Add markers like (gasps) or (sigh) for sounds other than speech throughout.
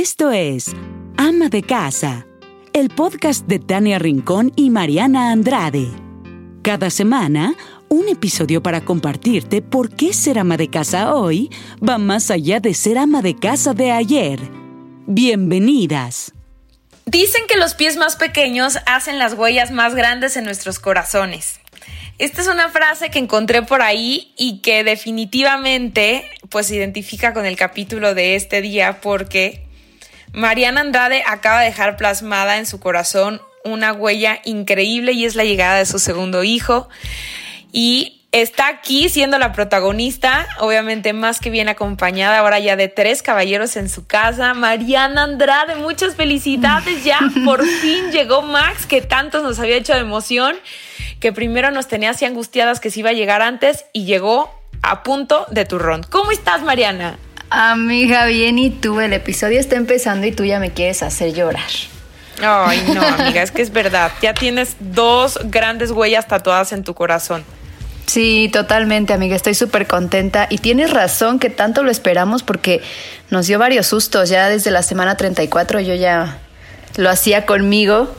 Esto es Ama de Casa, el podcast de Tania Rincón y Mariana Andrade. Cada semana, un episodio para compartirte por qué ser ama de casa hoy va más allá de ser ama de casa de ayer. Bienvenidas. Dicen que los pies más pequeños hacen las huellas más grandes en nuestros corazones. Esta es una frase que encontré por ahí y que definitivamente pues identifica con el capítulo de este día porque Mariana Andrade acaba de dejar plasmada en su corazón una huella increíble y es la llegada de su segundo hijo y está aquí siendo la protagonista, obviamente más que bien acompañada ahora ya de tres caballeros en su casa. Mariana Andrade, muchas felicidades ya, (laughs) por fin llegó Max que tantos nos había hecho de emoción que primero nos tenía así angustiadas que se iba a llegar antes y llegó a punto de turrón. ¿Cómo estás, Mariana? Amiga, bien, y tú, el episodio está empezando y tú ya me quieres hacer llorar. Ay, no, (laughs) amiga, es que es verdad. Ya tienes dos grandes huellas tatuadas en tu corazón. Sí, totalmente, amiga. Estoy súper contenta. Y tienes razón que tanto lo esperamos porque nos dio varios sustos. Ya desde la semana 34 yo ya lo hacía conmigo.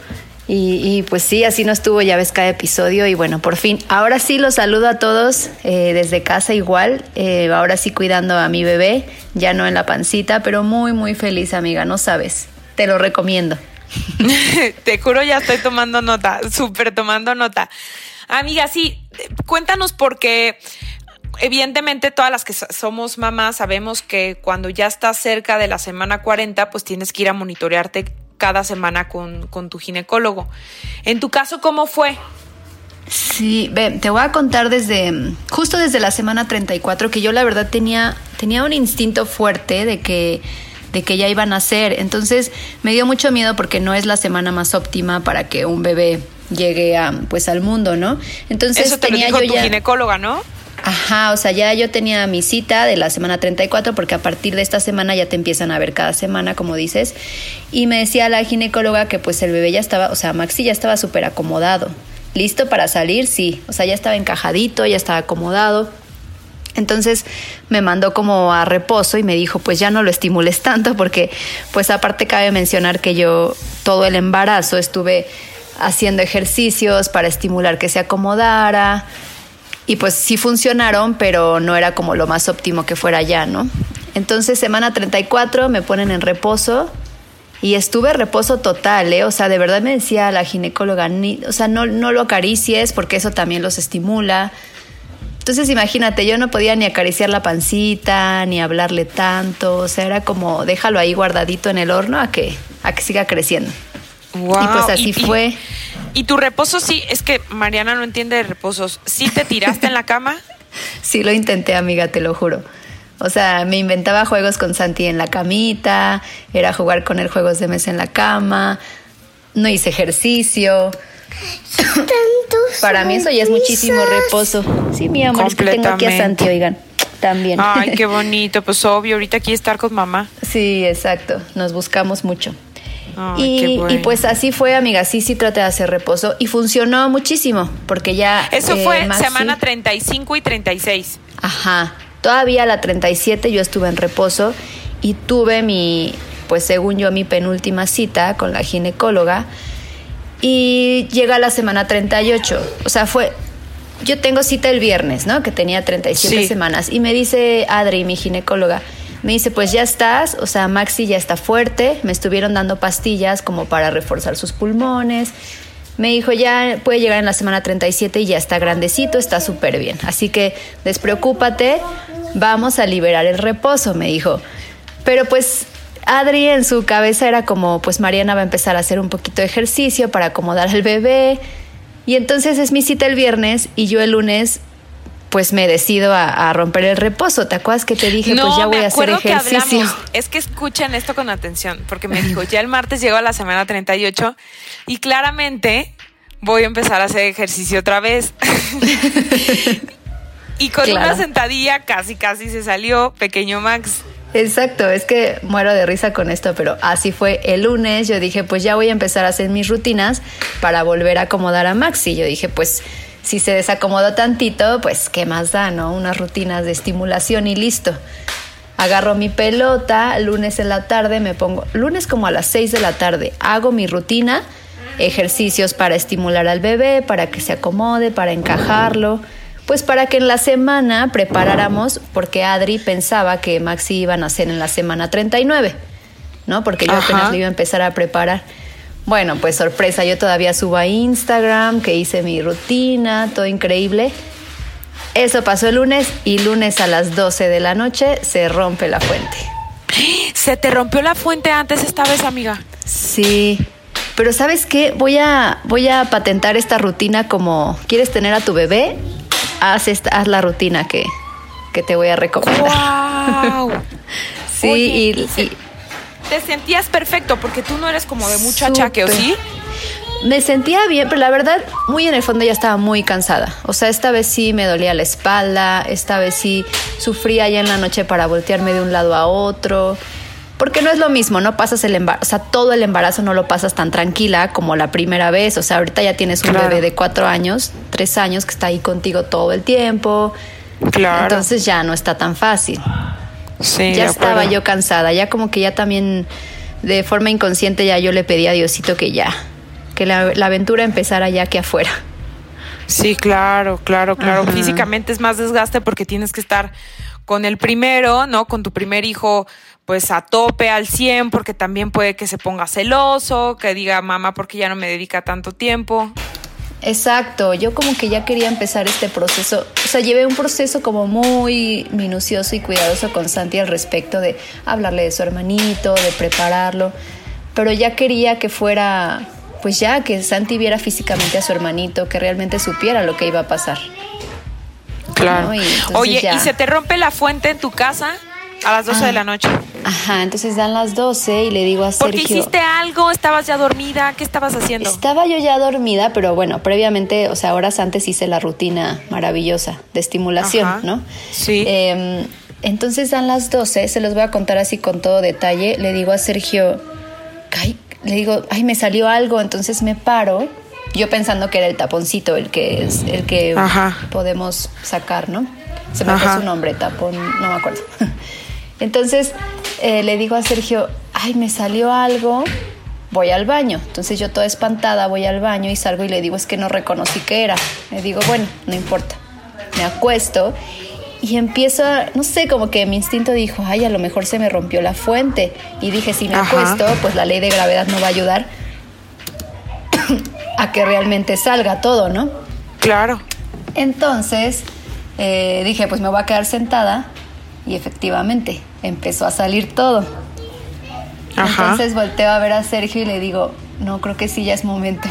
Y, pues sí, así no estuvo, ya ves cada episodio. Y bueno, por fin, ahora sí los saludo a todos eh, desde casa igual. Eh, ahora sí cuidando a mi bebé, ya no en la pancita, pero muy, muy feliz, amiga, no sabes. Te lo recomiendo. (laughs) Te juro, ya estoy tomando nota, súper tomando nota. Amiga, sí, cuéntanos porque evidentemente todas las que somos mamás sabemos que cuando ya estás cerca de la semana 40, pues tienes que ir a monitorearte cada semana con, tu ginecólogo. En tu caso, ¿cómo fue? Sí, ve, te voy a contar desde justo desde la semana 34 que yo la verdad tenía tenía un instinto fuerte de que de que ya iban a nacer. Entonces, me dio mucho miedo porque no es la semana más óptima para que un bebé llegue a pues al mundo, ¿no? Entonces, Eso tenía yo tu ginecóloga, ¿no? Ajá, o sea, ya yo tenía mi cita de la semana 34 porque a partir de esta semana ya te empiezan a ver cada semana, como dices. Y me decía la ginecóloga que pues el bebé ya estaba, o sea, Maxi ya estaba súper acomodado. ¿Listo para salir? Sí. O sea, ya estaba encajadito, ya estaba acomodado. Entonces me mandó como a reposo y me dijo, pues ya no lo estimules tanto porque pues aparte cabe mencionar que yo todo el embarazo estuve haciendo ejercicios para estimular que se acomodara, y pues sí funcionaron, pero no era como lo más óptimo que fuera ya, ¿no? Entonces, semana 34 me ponen en reposo y estuve reposo total, ¿eh? O sea, de verdad me decía la ginecóloga, ni, o sea, no, no lo acaricies porque eso también los estimula. Entonces, imagínate, yo no podía ni acariciar la pancita, ni hablarle tanto, o sea, era como déjalo ahí guardadito en el horno a que, a que siga creciendo. Wow. Y pues así fue. Y tu reposo sí, es que Mariana no entiende de reposos. ¿Sí te tiraste en la cama? (laughs) Sí, lo intenté, amiga, te lo juro. O sea, me inventaba juegos con Santi en la camita, era jugar con él juegos de mesa en la cama, no hice ejercicio. Para mí eso ya es muchísimo reposo. Sí, mi amor, es que tengo aquí a Santi, oigan, también. Ay, qué (laughs) bonito, pues obvio, ahorita aquí estar con mamá. Sí, exacto, nos buscamos mucho y, pues así fue, amiga, sí, sí traté de hacer reposo y funcionó muchísimo, porque ya... Eso fue eh, semana 35 y 36. Ajá, todavía la 37 yo estuve en reposo y tuve mi, pues según yo, mi penúltima cita con la ginecóloga y llega la semana 38, o sea, fue... Yo tengo cita el viernes, ¿no? Que tenía 37 semanas y me dice Adri, mi ginecóloga, me dice, pues ya estás, o sea, Maxi ya está fuerte, me estuvieron dando pastillas como para reforzar sus pulmones. Me dijo, ya puede llegar en la semana 37 y ya está grandecito, está súper bien. Así que despreocúpate, vamos a liberar el reposo, me dijo. Pero pues Adri en su cabeza era como, pues Mariana va a empezar a hacer un poquito de ejercicio para acomodar al bebé. Y entonces es mi cita el viernes y yo el lunes pues me decido a, romper el reposo. ¿Te acuerdas que te dije, pues ya voy a hacer ejercicio? es que escuchen esto con atención, porque me dijo, ya el martes llegó a la semana 38 y claramente voy a empezar a hacer ejercicio otra vez. (laughs) y con una sentadilla casi, casi se salió, pequeño Max. Exacto, es que muero de risa con esto, pero así fue el lunes. Yo dije, pues ya voy a empezar a hacer mis rutinas para volver a acomodar a Max. Y yo dije, pues si se desacomodó tantito, pues qué más da, ¿no? Unas rutinas de estimulación y listo. Agarro mi pelota, lunes en la tarde me pongo, lunes como a las 6 de la tarde, hago mi rutina, ejercicios para estimular al bebé, para que se acomode, para encajarlo, pues para que en la semana preparáramos, porque Adri pensaba que Maxi iba a nacer en la semana 39, ¿no? Porque yo apenas le iba a empezar a preparar. Bueno, pues sorpresa, yo todavía subo a Instagram, que hice mi rutina, todo increíble. Eso pasó el lunes y lunes a las 12 de la noche se rompe la fuente. ¿Se te rompió la fuente antes esta vez, amiga? Sí. Pero ¿sabes qué? Voy a, voy a patentar esta rutina como ¿quieres tener a tu bebé? Haz, esta, haz la rutina que, que te voy a recomendar. ¡Wow! (laughs) sí, y, te sentías perfecto porque tú no eres como de mucha achaque, ¿o sí? Me sentía bien, pero la verdad, muy en el fondo ya estaba muy cansada. O sea, esta vez sí me dolía la espalda, esta vez sí sufría ya en la noche para voltearme de un lado a otro. Porque no es lo mismo, no pasas el embarazo, o sea, todo el embarazo no lo pasas tan tranquila como la primera vez. O sea, ahorita ya tienes un bebé de cuatro años, tres años que está ahí contigo todo el tiempo. Claro. Entonces ya no está tan fácil. Sí, ya estaba yo cansada, ya como que ya también de forma inconsciente ya yo le pedí a Diosito que ya, que la, aventura empezara ya que afuera. Sí, claro, claro, claro. Físicamente es más desgaste porque tienes que estar con el primero, ¿no? Con tu primer hijo, pues a tope al 100, porque también puede que se ponga celoso, que diga mamá porque ya no me dedica tanto tiempo. Exacto, yo como que ya quería empezar este proceso, o sea, llevé un proceso como muy minucioso y cuidadoso con Santi al respecto de hablarle de su hermanito, de prepararlo, pero ya quería que fuera, pues ya, que Santi viera físicamente a su hermanito, que realmente supiera lo que iba a pasar. Claro. Oye, ¿y se te rompe la fuente en tu casa? A las 12 de la noche. Ajá, entonces dan las 12 y le digo a Sergio. ¿Por qué hiciste algo? ¿Estabas ya dormida? ¿Qué estabas haciendo? Estaba yo ya dormida, pero bueno, previamente, o sea, horas antes hice la rutina maravillosa de estimulación, ¿no? Sí. Em, entonces dan las 12, se los voy a contar así con todo detalle. Le digo a Sergio, ay, le digo, ay, me salió algo, entonces me paro. Yo pensando que era el taponcito el que es el que podemos sacar, ¿no? Se me fue su nombre, tapón, no me acuerdo. (laughs) Entonces eh, le digo a Sergio, ay, me salió algo, voy al baño. Entonces yo toda espantada voy al baño y salgo y le digo, es que no reconocí qué era. Le digo, bueno, no importa. Me acuesto y empiezo, a, no sé, como que mi instinto dijo, ay, a lo mejor se me rompió la fuente. Y dije, si me acuesto, pues la ley de gravedad no va a ayudar (coughs) a que realmente salga todo, ¿no? Claro. Entonces eh, dije, pues me voy a quedar sentada y efectivamente, empezó a salir todo. Entonces volteo a ver a Sergio y le digo, no, creo que sí, ya es momento.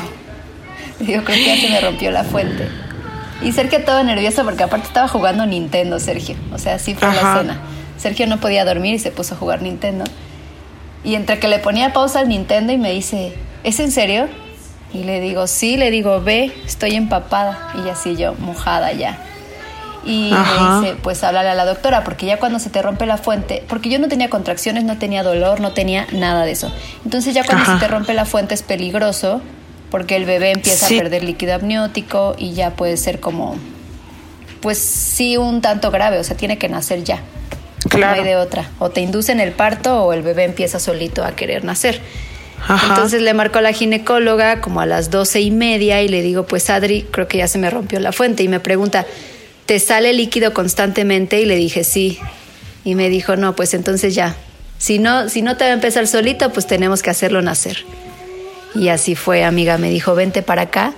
Le (laughs) digo, creo que ya se me rompió la fuente. Y Sergio todo nervioso porque aparte estaba jugando Nintendo, Sergio. O sea, así fue la escena. Sergio no podía dormir y se puso a jugar Nintendo. Y entre que le ponía pausa al Nintendo y me dice, ¿es en serio? Y le digo, sí, le digo, ve, estoy empapada. Y así yo, mojada ya y me dice, pues háblale a la doctora, porque ya cuando se te rompe la fuente, porque yo no tenía contracciones, no tenía dolor, no tenía nada de eso. Entonces ya cuando se te rompe la fuente es peligroso, porque el bebé empieza a perder líquido amniótico y ya puede ser como, pues sí, un tanto grave, o sea, tiene que nacer ya. Claro. No hay de otra. O te inducen el parto o el bebé empieza solito a querer nacer. Entonces le marco a la ginecóloga como a las doce y media y le digo, pues Adri, creo que ya se me rompió la fuente. Y me pregunta, ¿te sale líquido constantemente? Y le dije, sí. Y me dijo, no, pues entonces ya. Si no, si no te va a empezar solito, pues tenemos que hacerlo nacer. Y así fue, amiga. Me dijo, vente para acá.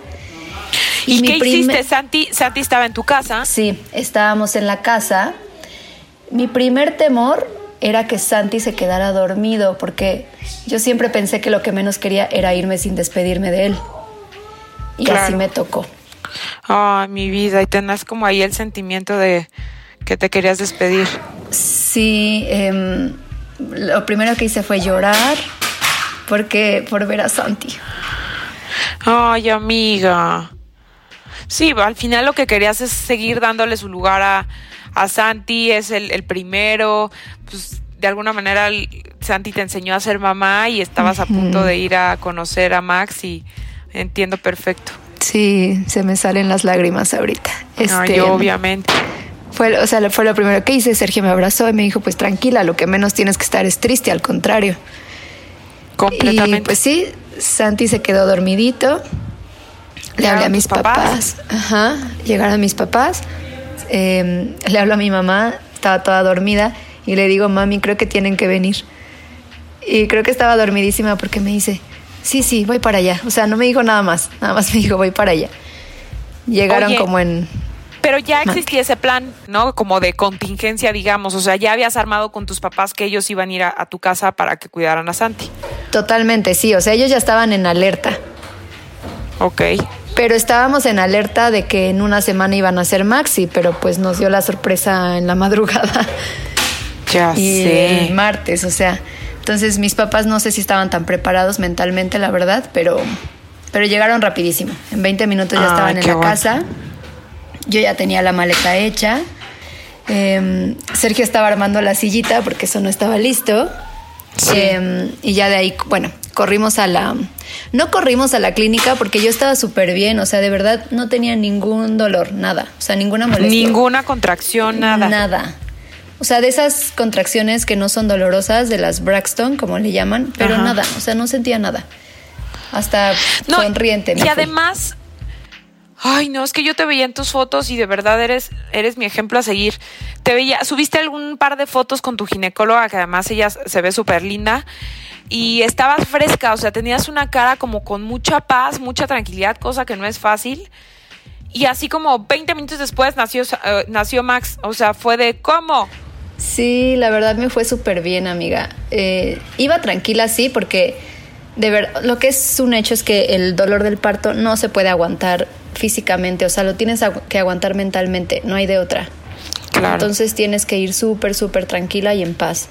¿Y, qué hiciste? Santi, Santi estaba en tu casa. Sí, estábamos en la casa. Mi primer temor era que Santi se quedara dormido, porque yo siempre pensé que lo que menos quería era irme sin despedirme de él. Y así me tocó. Ay, mi vida, y tenés como ahí el sentimiento de que te querías despedir. Sí, em, lo primero que hice fue llorar porque por ver a Santi. Ay, amiga. Sí, al final lo que querías es seguir dándole su lugar a, a Santi, es el, el, primero, pues de alguna manera Santi te enseñó a ser mamá y estabas a punto de ir a conocer a Max y entiendo perfecto. Sí, se me salen las lágrimas ahorita. Este, obviamente. Fue, o sea, fue lo primero que hice. Sergio me abrazó y me dijo, pues tranquila, lo que menos tienes que estar es triste, al contrario. Completamente. Y pues sí, Santi se quedó dormidito. Le hablé a mis papás. Ajá. Llegaron mis papás. Em, le hablo a mi mamá, estaba toda dormida. Y le digo, mami, creo que tienen que venir. Y creo que estaba dormidísima porque me dice, sí, sí, voy para allá. O sea, no me dijo nada más. Nada más me dijo, voy para allá. Llegaron como en pero ya existía ese plan, ¿no? Como de contingencia, digamos. O sea, ya habías armado con tus papás que ellos iban a ir a, tu casa para que cuidaran a Santi. Totalmente, sí. O sea, ellos ya estaban en alerta. Ok. Pero estábamos en alerta de que en una semana iban a ser Maxi, pero pues nos dio la sorpresa en la madrugada. Ya y sé. El martes, o sea. Entonces mis papás no sé si estaban tan preparados mentalmente, la verdad, pero, pero llegaron rapidísimo. En 20 minutos ya estaban en la casa. Yo ya tenía la maleta hecha. Em, Sergio estaba armando la sillita porque eso no estaba listo. Em, y ya de ahí, bueno, corrimos a la... No corrimos a la clínica porque yo estaba súper bien, o sea, de verdad no tenía ningún dolor, nada, o sea, ninguna molestia. Ninguna contracción, nada. Nada. O sea, de esas contracciones que no son dolorosas, de las Braxton, como le llaman, pero nada, o sea, no sentía nada. Hasta sonriente. y además, Ay, no, es que yo te veía en tus fotos y de verdad eres, eres mi ejemplo a seguir. Te veía, subiste algún par de fotos con tu ginecóloga, que además ella se ve súper linda, y estabas fresca, o sea, tenías una cara como con mucha paz, mucha tranquilidad, cosa que no es fácil. Y así como 20 minutos después nació, eh, nació Max, o sea, fue de ¿cómo? Sí, la verdad me fue súper bien, amiga. Eh, iba tranquila, sí, porque de ver, lo que es un hecho es que el dolor del parto no se puede aguantar físicamente, o sea, lo tienes que aguantar mentalmente, no hay de otra. Entonces tienes que ir súper, súper tranquila y en paz.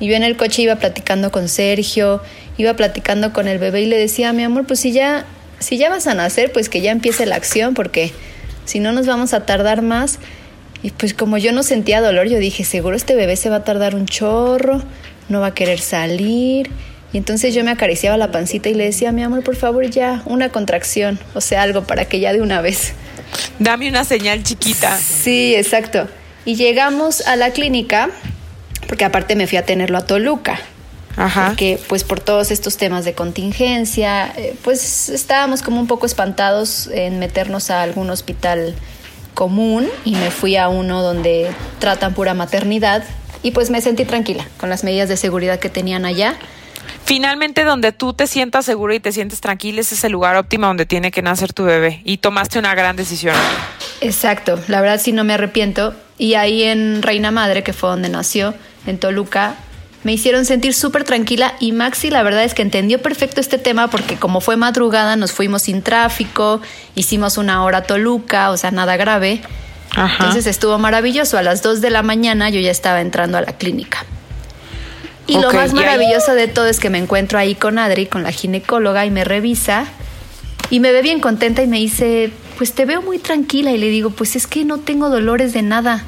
Y yo en el coche iba platicando con Sergio, iba platicando con el bebé y le decía, mi amor, pues si ya, si ya vas a nacer, pues que ya empiece la acción, porque si no nos vamos a tardar más. Y pues como yo no sentía dolor, yo dije, seguro este bebé se va a tardar un chorro, no va a querer salir. Y entonces yo me acariciaba la pancita y le decía, mi amor, por favor, ya, una contracción, o sea, algo para que ya de una vez. Dame una señal chiquita. Sí, exacto. Y llegamos a la clínica, porque aparte me fui a tenerlo a Toluca. Ajá. Porque, pues, por todos estos temas de contingencia, eh, pues estábamos como un poco espantados en meternos a algún hospital común y me fui a uno donde tratan pura maternidad y pues me sentí tranquila con las medidas de seguridad que tenían allá Finalmente, donde tú te sientas seguro y te sientes tranquila, ese es el lugar óptimo donde tiene que nacer tu bebé. Y tomaste una gran decisión. Exacto, la verdad sí no me arrepiento. Y ahí en Reina Madre, que fue donde nació, en Toluca, me hicieron sentir súper tranquila y Maxi la verdad es que entendió perfecto este tema porque como fue madrugada nos fuimos sin tráfico, hicimos una hora a Toluca, o sea, nada grave. Entonces estuvo maravilloso. A las 2 de la mañana yo ya estaba entrando a la clínica. Y lo más maravilloso de todo es que me encuentro ahí con Adri, con la ginecóloga, y me revisa y me ve bien contenta y me dice, pues te veo muy tranquila. Y le digo, pues es que no tengo dolores de nada.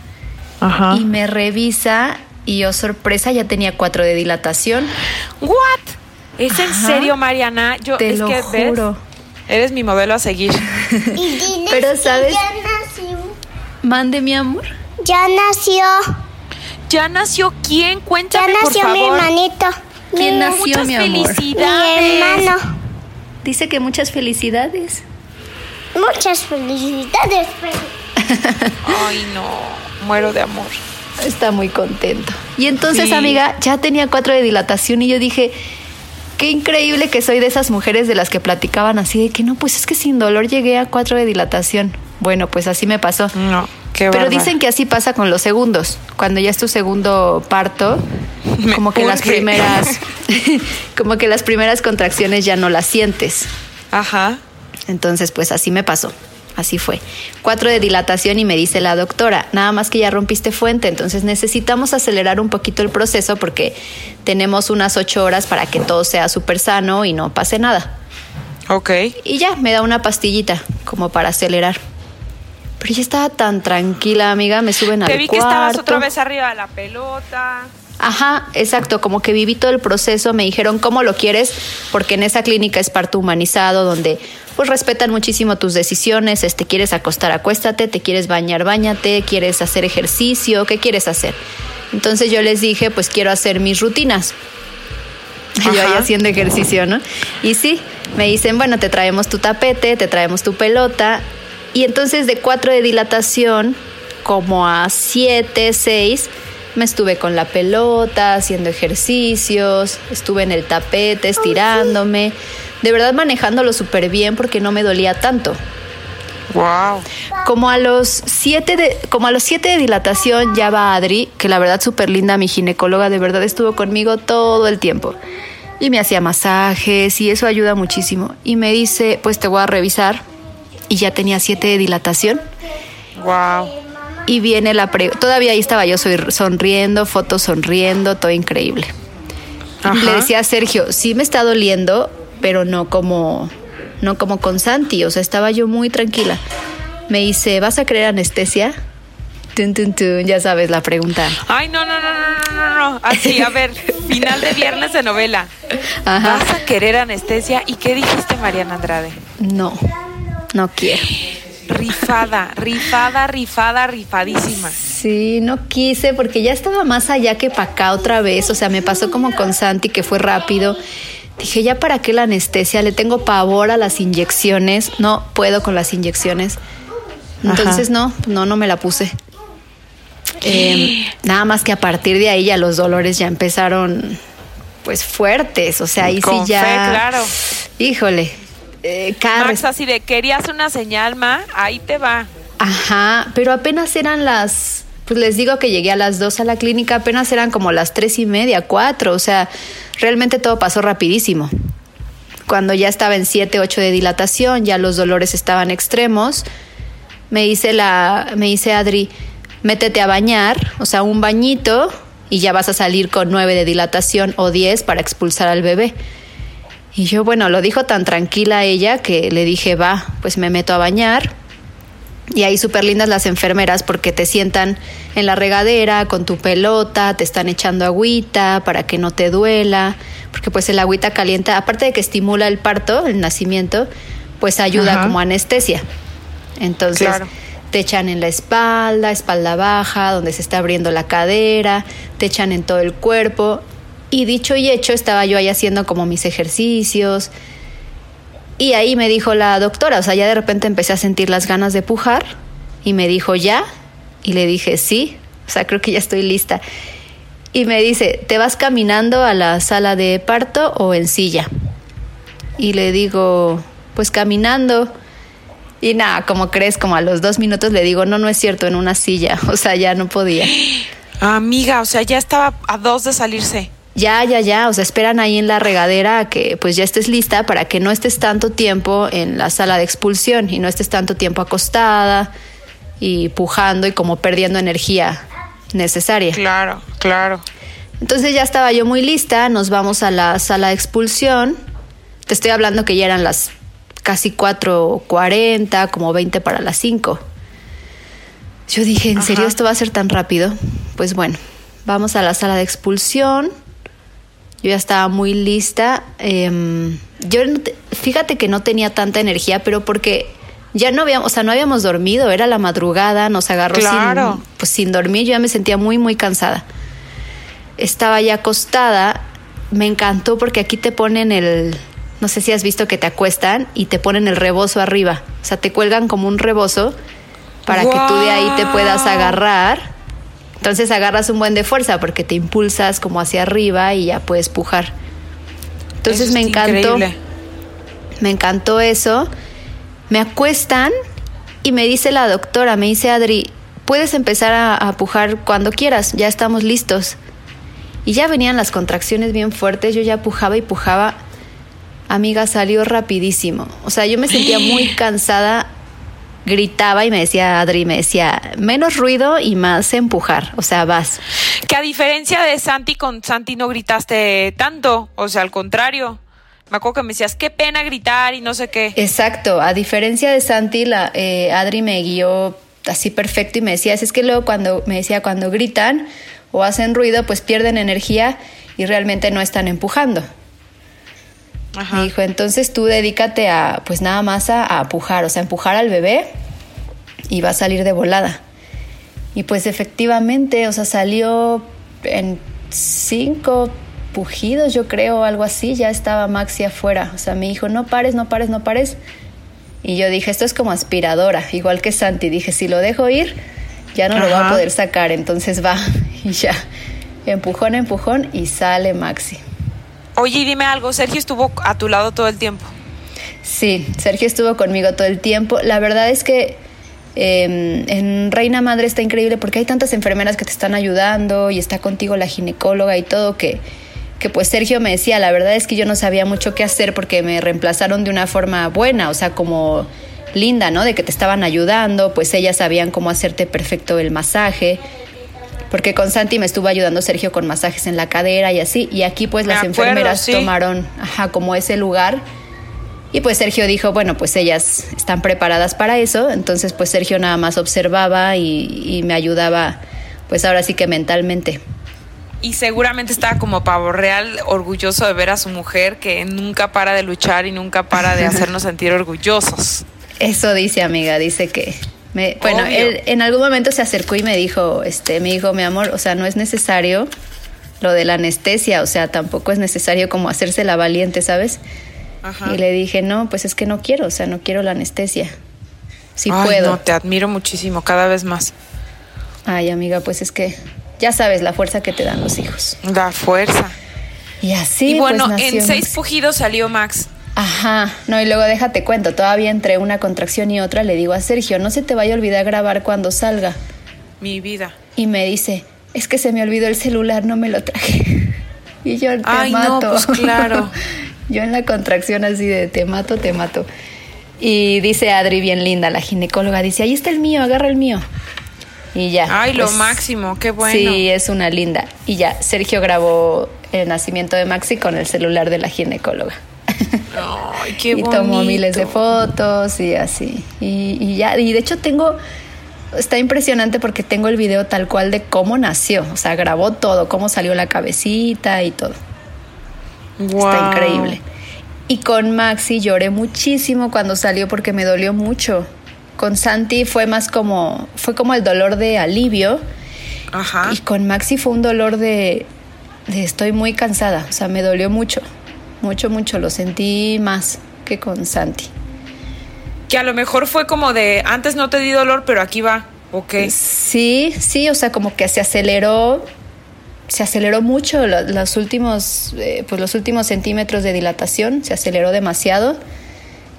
Ajá. Y me revisa y yo, oh, sorpresa, ya tenía cuatro de dilatación. ¿What? ¿Es en serio, Mariana? Yo te lo juro. Eres mi modelo a seguir. (laughs) Pero sabes. Ya nació. Mande mi amor. Ya nació. ¿Ya nació quién? Cuéntame, Ya nació mi hermanito. ¿Quién nació, muchas mi amor? felicidades. Mi hermano. Dice que muchas felicidades. Muchas felicidades. Ay, no. Muero de amor. Está muy contento. Y entonces, amiga, ya tenía cuatro de dilatación y yo dije, qué increíble que soy de esas mujeres de las que platicaban así de que no, pues es que sin dolor llegué a cuatro de dilatación. Bueno, pues así me pasó. No. Pero dicen que así pasa con los segundos. Cuando ya es tu segundo parto, como que las primeras, (laughs) como que las primeras contracciones ya no las sientes. Ajá. Entonces, pues así me pasó. Así fue. Cuatro de dilatación y me dice la doctora, nada más que ya rompiste fuente, entonces necesitamos acelerar un poquito el proceso porque tenemos unas ocho horas para que todo sea súper sano y no pase nada. Ok. Y ya, me da una pastillita como para acelerar. Pero ya estaba tan tranquila, amiga, me suben al Te vi que estabas otra vez arriba de la pelota. Ajá, exacto, como que viví todo el proceso, me dijeron cómo lo quieres, porque en esa clínica es parto humanizado, donde pues respetan muchísimo tus decisiones, este, quieres acostar, acuéstate, te quieres bañar, bañate, quieres hacer ejercicio, ¿qué quieres hacer? Entonces yo les dije, pues quiero hacer mis rutinas. (laughs) Yo ahí haciendo ejercicio, ¿no? Y sí, me dicen, bueno, te traemos tu tapete, te traemos tu pelota. Y entonces de cuatro de dilatación, como a siete, seis, me estuve con la pelota, haciendo ejercicios, estuve en el tapete, estirándome. De verdad manejándolo súper bien porque no me dolía tanto. Wow. Como a los siete de, como a los siete de dilatación ya va Adri, que la verdad súper linda, mi ginecóloga de verdad estuvo conmigo todo el tiempo. Y me hacía masajes y eso ayuda muchísimo. Y me dice, pues te voy a revisar. Y ya tenía siete de dilatación. Wow. Y viene la pre todavía ahí estaba yo soy sonriendo, fotos sonriendo, todo increíble. Le decía a Sergio, sí me está doliendo, pero no como no como con Santi, o sea, estaba yo muy tranquila. Me dice, ¿vas a querer anestesia? Tun, tun, tun, ya sabes la pregunta. Ay, no, no, no, no, no, no, no. Así, a ver, final de viernes de novela. Ajá. ¿Vas a querer anestesia? ¿Y qué dijiste, Mariana Andrade? No, no quiero. Rifada, rifada, rifada, rifadísima. Sí, no quise porque ya estaba más allá que para acá otra vez. O sea, me pasó como con Santi que fue rápido. Dije, ya para qué la anestesia, le tengo pavor a las inyecciones, no puedo con las inyecciones. Entonces no, no, no me la puse. Eh, nada más que a partir de ahí ya los dolores ya empezaron pues fuertes, o sea, ahí Con sí ya... fe, claro. Híjole. Eh, cada Max, así de querías una señal, ma, ahí te va. Ajá, pero apenas eran las, pues les digo que llegué a las dos a la clínica, apenas eran como las tres y media, cuatro, o sea, realmente todo pasó rapidísimo. Cuando ya estaba en siete, ocho de dilatación, ya los dolores estaban extremos, me dice la, me dice Adri, métete a bañar, o sea, un bañito y ya vas a salir con nueve de dilatación o diez para expulsar al bebé. Y yo, bueno, lo dijo tan tranquila ella que le dije, va, pues me meto a bañar. Y ahí súper lindas las enfermeras porque te sientan en la regadera con tu pelota, te están echando agüita para que no te duela, porque pues el agüita calienta, aparte de que estimula el parto, el nacimiento, pues ayuda Ajá. como anestesia. Entonces Claro. te echan en la espalda, espalda baja, donde se está abriendo la cadera, te echan en todo el cuerpo. Y dicho y hecho, estaba yo ahí haciendo como mis ejercicios. Y ahí me dijo la doctora, o sea, ya de repente empecé a sentir las ganas de pujar y me dijo, ¿ya? Y le dije, sí, o sea, creo que ya estoy lista. Y me dice, ¿te vas caminando a la sala de parto o en silla? Y le digo, pues caminando. Y nada, como crees, como a los dos minutos le digo, no, no es cierto, en una silla. (laughs) O sea, ya no podía. (gasps) Amiga, o sea, ya estaba a dos de salirse. Ya, ya, ya, o sea, esperan ahí en la regadera a que pues ya estés lista para que no estés tanto tiempo en la sala de expulsión y no estés tanto tiempo acostada y pujando y como perdiendo energía necesaria. Claro, claro. Entonces ya estaba yo muy lista, nos vamos a la sala de expulsión. Te estoy hablando que ya eran las casi 4.40, como 20 para las 5. Yo dije, ¿en serio esto va a ser tan rápido? Pues bueno, vamos a la sala de expulsión. Yo ya estaba muy lista. Em, yo no te- fíjate que no tenía tanta energía, pero porque ya no habíamos, o sea, no habíamos dormido, era la madrugada, nos agarró Claro. sin, pues sin dormir, yo ya me sentía muy, muy cansada. Estaba ya acostada, me encantó porque aquí te ponen el, no sé si has visto que te acuestan y te ponen el rebozo arriba, o sea, te cuelgan como un rebozo para que tú de ahí te puedas agarrar. Entonces agarras un buen de fuerza porque te impulsas como hacia arriba y ya puedes pujar. Entonces Eso me encantó. increíble. Me encantó eso. Me acuestan y me dice la doctora, me dice Adri, puedes empezar a, a pujar cuando quieras, ya estamos listos. Y ya venían las contracciones bien fuertes, yo ya pujaba y pujaba. Amiga, salió rapidísimo. O sea, yo me sentía muy (laughs) cansada, gritaba y me decía Adri, me decía, menos ruido y más empujar. O sea, vas. Que a diferencia de Santi, con Santi no gritaste tanto. O sea, al contrario. Me acuerdo que me decías, qué pena gritar y no sé qué. Exacto, a diferencia de Santi, la, eh, Adri me guió así perfecto y me decía, es que luego cuando me decía, cuando gritan o hacen ruido, pues pierden energía y realmente no están empujando. Me dijo, entonces tú dedícate a, pues nada más a, a pujar, o sea, empujar al bebé y va a salir de volada. Y pues efectivamente, o sea, salió en cinco pujidos, yo creo, algo así, ya estaba Maxi afuera. O sea, me dijo, no pares, no pares, no pares. Y yo dije, esto es como aspiradora, igual que Santi. Dije, si lo dejo ir, ya no lo va a poder sacar, entonces va (laughs) y ya. Empujón, empujón y sale Maxi. Oye, dime algo, Sergio estuvo a tu lado todo el tiempo. Sí, Sergio estuvo conmigo todo el tiempo. La verdad es que eh, en Reina Madre está increíble porque hay tantas enfermeras que te están ayudando y está contigo la ginecóloga y todo que, que pues Sergio me decía, la verdad es que yo no sabía mucho qué hacer porque me reemplazaron de una forma buena, o sea, como linda, ¿no? De que te estaban ayudando, pues ellas sabían cómo hacerte perfecto el masaje. Porque con Santi me estuvo ayudando Sergio con masajes en la cadera y así. Y aquí pues las enfermeras tomaron ajá, como ese lugar. Y pues Sergio dijo, bueno, pues ellas están preparadas para eso. Entonces pues Sergio nada más observaba y, y me ayudaba pues ahora sí que mentalmente. Y seguramente estaba como pavo real orgulloso de ver a su mujer que nunca para de luchar y nunca para de (laughs) hacernos sentir orgullosos. Eso dice amiga, dice que me, bueno, él en algún momento se acercó y me dijo, este, me dijo, mi amor, o sea, no es necesario lo de la anestesia, o sea, tampoco es necesario como hacerse la valiente, ¿sabes? Ajá. Y le dije, no, pues es que no quiero, o sea, no quiero la anestesia. Si Ay, puedo. No, te admiro muchísimo, cada vez más. Ay, amiga, pues es que ya sabes la fuerza que te dan los hijos. La fuerza. Y así. Y bueno, pues, en seis pujidos salió Max. Ajá, no, y luego déjate cuento, todavía entre una contracción y otra le digo a Sergio, no se te vaya a olvidar grabar cuando salga. Mi vida. Y me dice, es que se me olvidó el celular, no me lo traje. (laughs) Y yo te Ay, mato. No, pues claro. (laughs) yo en la contracción así de te mato, te mato. Y dice Adri, bien linda, la ginecóloga, dice, ahí está el mío, agarra el mío. Y ya. Ay, pues, lo máximo, qué bueno. Sí, es una linda. Y ya, Sergio grabó el nacimiento de Maxi con el celular de la ginecóloga. Ay, qué y bonito. tomó miles de fotos y así. Y, y, ya, y de hecho tengo, está impresionante porque tengo el video tal cual de cómo nació. O sea, grabó todo, cómo salió la cabecita y todo. Wow. Está increíble. Y con Maxi lloré muchísimo cuando salió porque me dolió mucho. Con Santi fue más como, fue como el dolor de alivio. Ajá. Y con Maxi fue un dolor de, de estoy muy cansada. O sea, me dolió mucho mucho, mucho, lo sentí más que con Santi. Que a lo mejor fue como de, antes no te di dolor, pero aquí va, ¿ok? Sí, sí, o sea, como que se aceleró, se aceleró mucho los, los últimos, eh, pues los últimos centímetros de dilatación, se aceleró demasiado.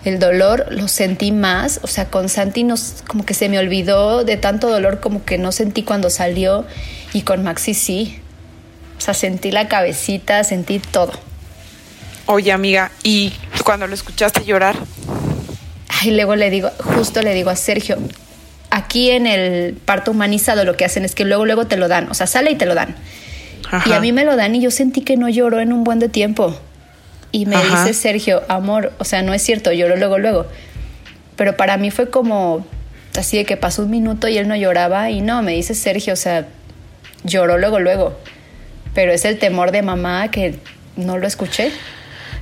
El dolor lo sentí más, o sea, con Santi nos, como que se me olvidó de tanto dolor como que no sentí cuando salió y con Maxi sí. O sea, sentí la cabecita, sentí todo. Oye, amiga, ¿y cuando lo escuchaste llorar? Ay, luego le digo, justo le digo a Sergio, aquí en el parto humanizado lo que hacen es que luego, luego te lo dan, o sea, sale y te lo dan. Ajá. Y a mí me lo dan y yo sentí que no lloró en un buen de tiempo. Y me Ajá. dice Sergio, amor, o sea, no es cierto, lloró luego, luego. Pero para mí fue como así de que pasó un minuto y él no lloraba y no, me dice Sergio, o sea, lloró luego, luego. Pero es el temor de mamá que no lo escuché.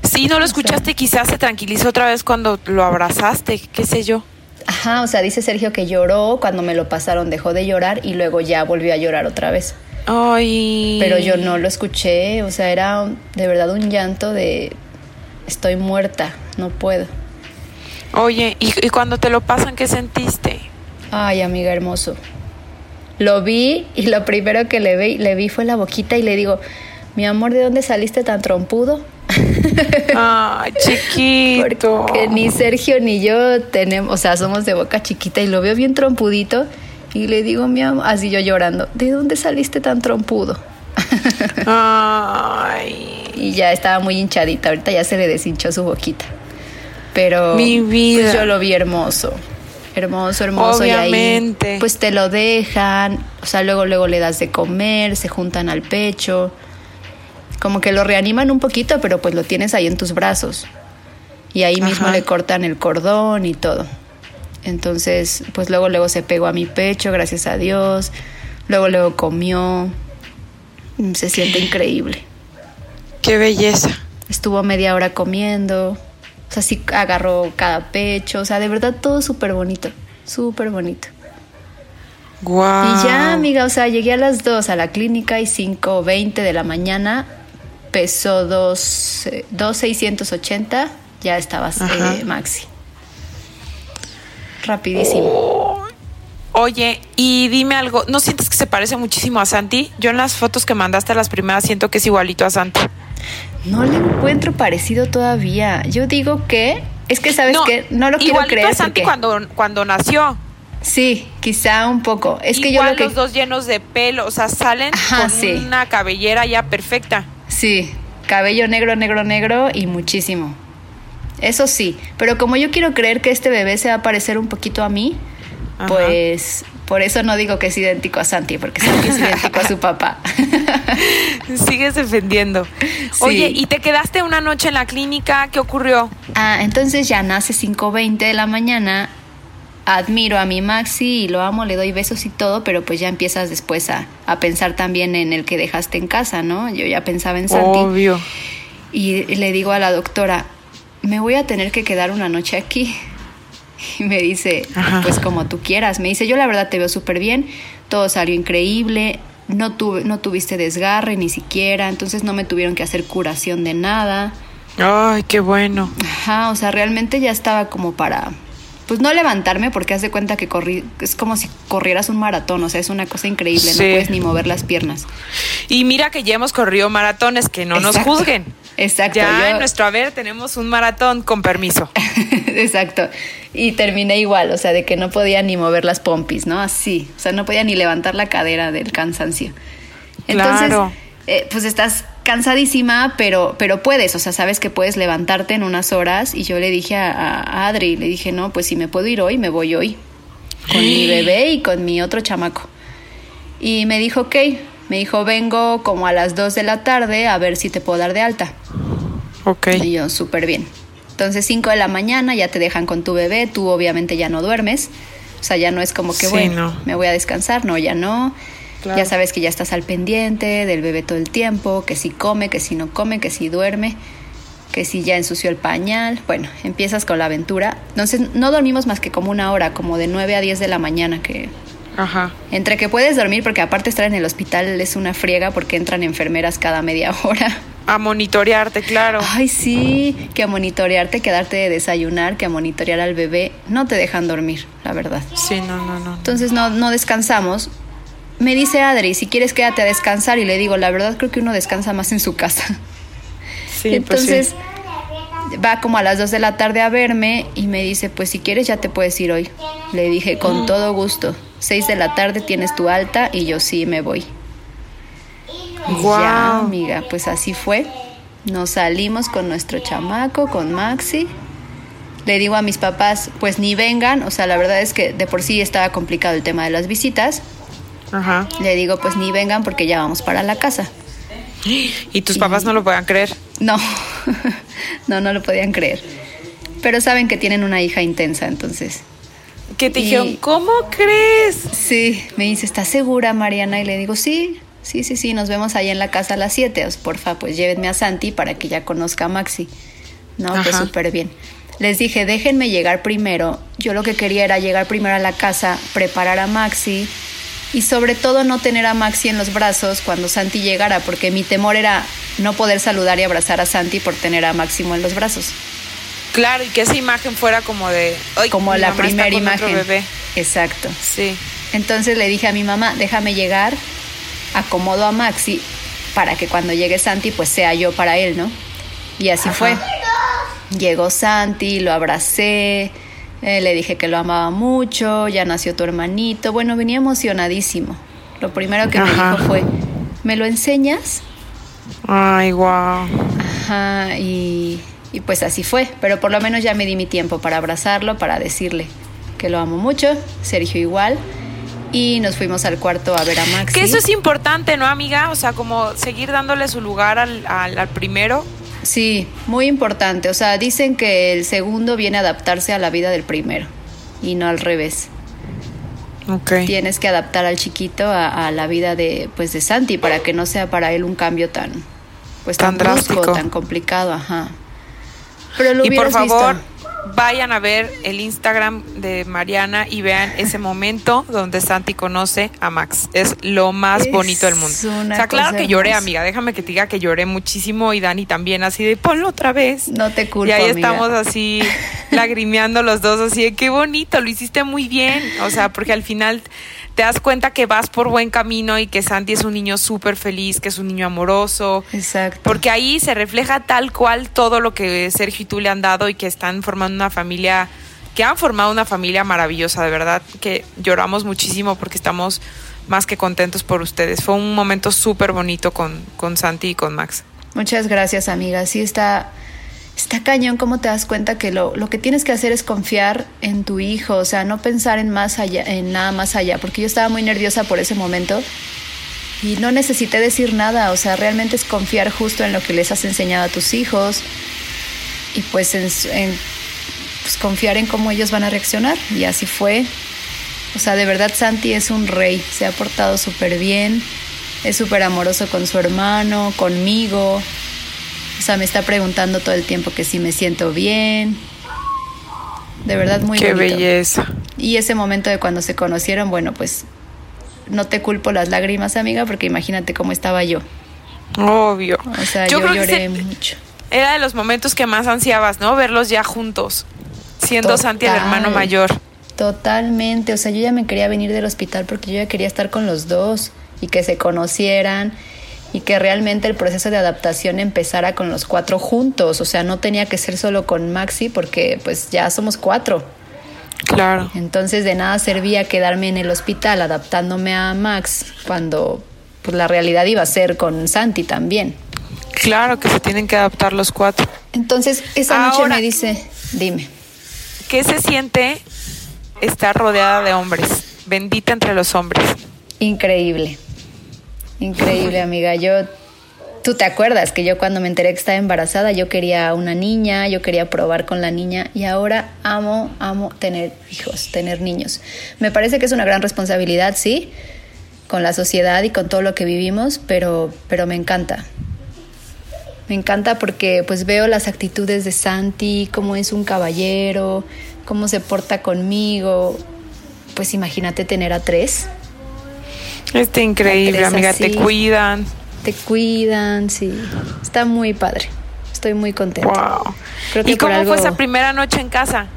Sí, no lo escuchaste, quizás se tranquilizó otra vez cuando lo abrazaste, qué sé yo. Ajá, o sea, dice Sergio que lloró, cuando me lo pasaron dejó de llorar y luego ya volvió a llorar otra vez. Ay. Pero yo no lo escuché, o sea, era de verdad un llanto de estoy muerta, no puedo. Oye, ¿y, y cuando te lo pasan qué sentiste? Ay, amiga hermoso. Lo vi y lo primero que le vi, le vi fue la boquita y le digo, mi amor, ¿de dónde saliste tan trompudo? (laughs) Ay, chiquito. Porque ni Sergio ni yo tenemos, o sea, somos de boca chiquita y lo veo bien trompudito y le digo, mi amor, así yo llorando, ¿de dónde saliste tan trompudo? (laughs) Ay. Y ya estaba muy hinchadita, ahorita ya se le deshinchó su boquita. Pero Mi vida. Pues yo lo vi hermoso. Hermoso, hermoso. Obviamente. Y ahí, pues te lo dejan, o sea, luego, luego le das de comer, se juntan al pecho como que lo reaniman un poquito, pero pues lo tienes ahí en tus brazos. Y ahí Ajá. mismo le cortan el cordón y todo. Entonces, pues luego luego se pegó a mi pecho, gracias a Dios. Luego luego comió. Mm, Se siente increíble. Qué belleza. Estuvo media hora comiendo. O sea, sí agarró cada pecho. O sea, de verdad todo súper bonito. Súper bonito. Guau. Y ya, amiga, o sea, llegué a las 2 a la clínica y 5.20 de la mañana pesó 2, eh, 2.680. Ya estabas eh, maxi. Rapidísimo. Oye, y dime algo, ¿no sientes que se parece muchísimo a Santi? Yo en las fotos que mandaste las primeras siento que es igualito a Santi. No le encuentro parecido todavía. Yo digo que. Es que, ¿sabes qué? No lo quiero igualito creer. a Santi porque- cuando, cuando nació. Sí, quizá un poco. Es que yo Igual lo que. los dos llenos de pelo, o sea, salen Ajá, con sí. una cabellera ya perfecta. Sí, cabello negro, negro, negro y muchísimo. Eso sí, pero como yo quiero creer que este bebé se va a parecer un poquito a mí, Ajá. pues por eso no digo que es idéntico a Santi, porque Santi es idéntico a su papá. (laughs) Sigues defendiendo. Oye, ¿y te quedaste una noche en la clínica? ¿Qué ocurrió? ah, entonces ya nace 5.20 de la mañana, admiro a mi Maxi y lo amo, le doy besos y todo, pero pues ya empiezas después a, a pensar también en el que dejaste en casa, ¿no? Yo ya pensaba en Santi. Obvio. Y le digo a la doctora, me voy a tener que quedar una noche aquí. Y me dice, Ajá. pues como tú quieras. Me dice, yo la verdad te veo súper bien, todo salió increíble, no, tuve, no tuviste desgarre ni siquiera, entonces no me tuvieron que hacer curación de nada. Ay, qué bueno. Ajá, o sea, realmente ya estaba como para, pues no levantarme porque haz de cuenta que corrí, es como si corrieras un maratón, o sea, es una cosa increíble, Sí. no puedes ni mover las piernas. Y mira que ya hemos corrido maratones, que no nos juzguen. Exacto. Ya yo- en nuestro haber tenemos un maratón con permiso. (laughs) Exacto. Y terminé igual, o sea, de que no podía ni mover las pompis, ¿no? Así. O sea, no podía ni levantar la cadera del cansancio. Entonces, Claro. eh, pues estás cansadísima, pero, pero puedes, o sea, sabes que puedes levantarte en unas horas. Y yo le dije a, a Adri, le dije, no, pues si me puedo ir hoy, me voy hoy. Con mi (gasps) bebé y con mi otro chamaco. Y me dijo, ok. Me dijo, vengo como a las 2 de la tarde a ver si te puedo dar de alta. Ok. Y yo, súper bien. Entonces, 5 de la mañana ya te dejan con tu bebé, tú obviamente ya no duermes. O sea, ya no es como que, Sí, bueno, no. me voy a descansar, no, ya no. Claro. Ya sabes que ya estás al pendiente del bebé todo el tiempo, que si come, que si no come, que si duerme, que si ya ensució el pañal. Bueno, empiezas con la aventura. Entonces, no dormimos más que como una hora, como de 9 a 10 de la mañana, que Ajá. entre que puedes dormir, porque aparte estar en el hospital es una friega porque entran enfermeras cada media (laughs) hora. A monitorearte, claro. Ay, sí, que a monitorearte, que a darte de desayunar, que a monitorear al bebé, no te dejan dormir, la verdad. Sí, no, no, no. Entonces no, no descansamos. Me dice Adri, si quieres quédate a descansar y le digo, la verdad creo que uno descansa más en su casa. (laughs) Sí, pues sí. Entonces va como a las 2 de la tarde a verme y me dice, pues si quieres ya te puedes ir hoy. Le dije, Mm. con todo gusto. 6 de la tarde tienes tu alta y yo sí me voy. Guau. ya, amiga, pues así fue. Nos salimos con nuestro chamaco, con Maxi. Le digo a mis papás, pues ni vengan, o sea, la verdad es que de por sí estaba complicado el tema de las visitas. Ajá. Le digo, pues ni vengan porque ya vamos para la casa. (gasps) Y tus papás no lo puedan creer. No, (laughs) no, no lo podían creer. Pero saben que tienen una hija intensa, entonces. Que te Y- dijeron, ¿cómo crees? Sí, me dice, ¿estás segura, Mariana? Y le digo, sí, sí, sí, sí, nos vemos ahí en la casa a las 7. Os, porfa, pues llévenme a Santi para que ya conozca a Maxi. No, pues Ajá. súper bien. Les dije, déjenme llegar primero. Yo lo que quería era llegar primero a la casa, preparar a Maxi y sobre todo no tener a Maxi en los brazos cuando Santi llegara, porque mi temor era no poder saludar y abrazar a Santi por tener a Máximo en los brazos. Claro, y que esa imagen fuera como de. "Ay, Como la primera imagen. bebé. Exacto. Sí. Entonces le dije a mi mamá, déjame llegar, acomodo a Maxi para que cuando llegue Santi pues sea yo para él, ¿no? Y así fue. Llegó Santi, lo abracé, eh, le dije que lo amaba mucho, ya nació tu hermanito. Bueno, venía emocionadísimo. Lo primero que Ajá. me dijo fue, ¿me lo enseñas? Ay, wow. Ajá, y, y pues así fue. Pero por lo menos ya me di mi tiempo para abrazarlo, para decirle que lo amo mucho, Sergio igual. Y nos fuimos al cuarto a ver a Maxi. Que eso es importante, ¿no, amiga? O sea, como seguir dándole su lugar al, al, al primero. Sí, muy importante. O sea, dicen que el segundo viene a adaptarse a la vida del primero y no al revés. Okay. Tienes que adaptar al chiquito a, a, la vida de, pues, de Santi para que no sea para él un cambio tan, pues, tan, tan brusco, drástico. tan complicado, ajá. Pero lo y por favor, visto vayan a ver el Instagram de Mariana y vean ese (laughs) momento donde Santi conoce a Max. Es lo más bonito del mundo. O sea, claro que lloré, amiga. Déjame que te diga que lloré muchísimo y Dani también, así de ponlo otra vez. No te culpo. Y ahí estamos así (laughs) lagrimeando los dos, así de qué bonito, lo hiciste muy bien. O sea, porque al final te das cuenta que vas por buen camino y que Santi es un niño súper feliz, que es un niño amoroso. Exacto. Porque ahí se refleja tal cual todo lo que Sergio y tú le han dado y que están formando una familia, que han formado una familia maravillosa, de verdad, que lloramos muchísimo porque estamos más que contentos por ustedes. Fue un momento súper bonito con, con Santi y con Max. Muchas gracias, amiga. Sí está está cañón cómo te das cuenta que lo, lo, que tienes que hacer es confiar en tu hijo, o sea, no pensar en más allá, en nada más allá, porque yo estaba muy nerviosa por ese momento y no necesité decir nada, o sea, realmente es confiar justo en lo que les has enseñado a tus hijos y pues en, pues confiar en cómo ellos van a reaccionar y así fue. O sea, de verdad Santi es un rey, se ha portado súper bien, es súper amoroso con su hermano, conmigo, sea, me está preguntando todo el tiempo que si me siento bien. De verdad muy Qué belleza. Y ese momento de cuando se conocieron, bueno, pues no te culpo las lágrimas, amiga, porque imagínate cómo estaba yo. Obvio. O sea, yo, lloré mucho. Era de los momentos que más ansiabas, ¿no? Verlos ya juntos, siendo Total, Santi el hermano mayor. Totalmente, o sea, yo ya me quería venir del hospital porque yo ya quería estar con los dos y que se conocieran y que realmente el proceso de adaptación empezara con los cuatro juntos, o sea, no tenía que ser solo con Maxi porque pues ya somos cuatro. Claro. Entonces de nada servía quedarme en el hospital adaptándome a Max cuando pues la realidad iba a ser con Santi también. Claro que se tienen que adaptar los cuatro. Entonces esa noche me dice, dime. ¿Qué se siente estar rodeada de hombres? Bendita entre los hombres. Increíble. Increíble, amiga. Yo, tú te acuerdas que yo cuando me enteré que estaba embarazada, yo quería una niña, yo quería probar con la niña y ahora amo, amo tener hijos, tener niños. Me parece que es una gran responsabilidad, sí, con la sociedad y con todo lo que vivimos, pero, pero me encanta. Me encanta porque pues veo las actitudes de Santi, cómo es un caballero, cómo se porta conmigo. Pues imagínate tener a tres. Está increíble, amiga, te cuidan. Te cuidan, sí. Está muy padre. Estoy muy contenta. Wow. ¿Y cómo fue esa primera noche en casa?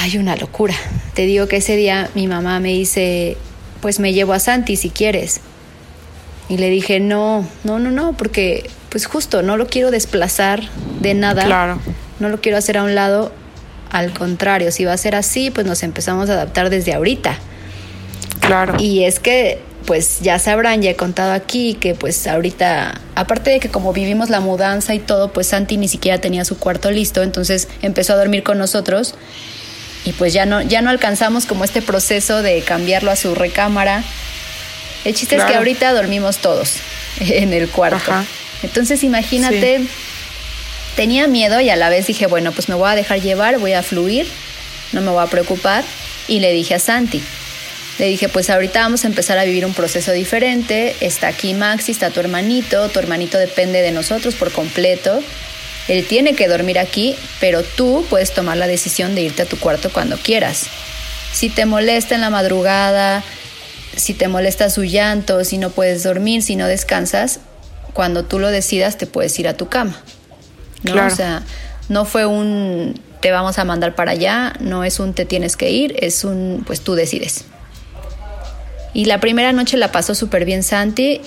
Ay, una locura. Te digo que ese día mi mamá me dice, pues me llevo a Santi si quieres. Y le dije, no, no, no, no, porque pues justo no lo quiero desplazar de nada. Claro. No lo quiero hacer a un lado. Al contrario, si va a ser así, pues nos empezamos a adaptar desde ahorita. Claro. Y es que pues ya sabrán, ya he contado aquí que pues ahorita, aparte de que como vivimos la mudanza y todo, pues Santi ni siquiera tenía su cuarto listo, entonces empezó a dormir con nosotros y pues ya no, ya no alcanzamos como este proceso de cambiarlo a su recámara. El chiste claro. es que ahorita dormimos todos (laughs) en el cuarto. Ajá. Entonces imagínate, sí. tenía miedo y a la vez dije, bueno, pues me voy a dejar llevar, voy a fluir, no me voy a preocupar y le dije a Santi, le dije, pues ahorita vamos a empezar a vivir un proceso diferente. Está aquí Maxi, está tu hermanito. Tu hermanito depende de nosotros por completo. Él tiene que dormir aquí, pero tú puedes tomar la decisión de irte a tu cuarto cuando quieras. Si te molesta en la madrugada, si te molesta su llanto, si no puedes dormir, si no descansas, cuando tú lo decidas te puedes ir a tu cama. ¿no? Claro. O sea, no fue un te vamos a mandar para allá, no es un te tienes que ir, es un pues tú decides. Y la primera noche la pasó súper bien Santi.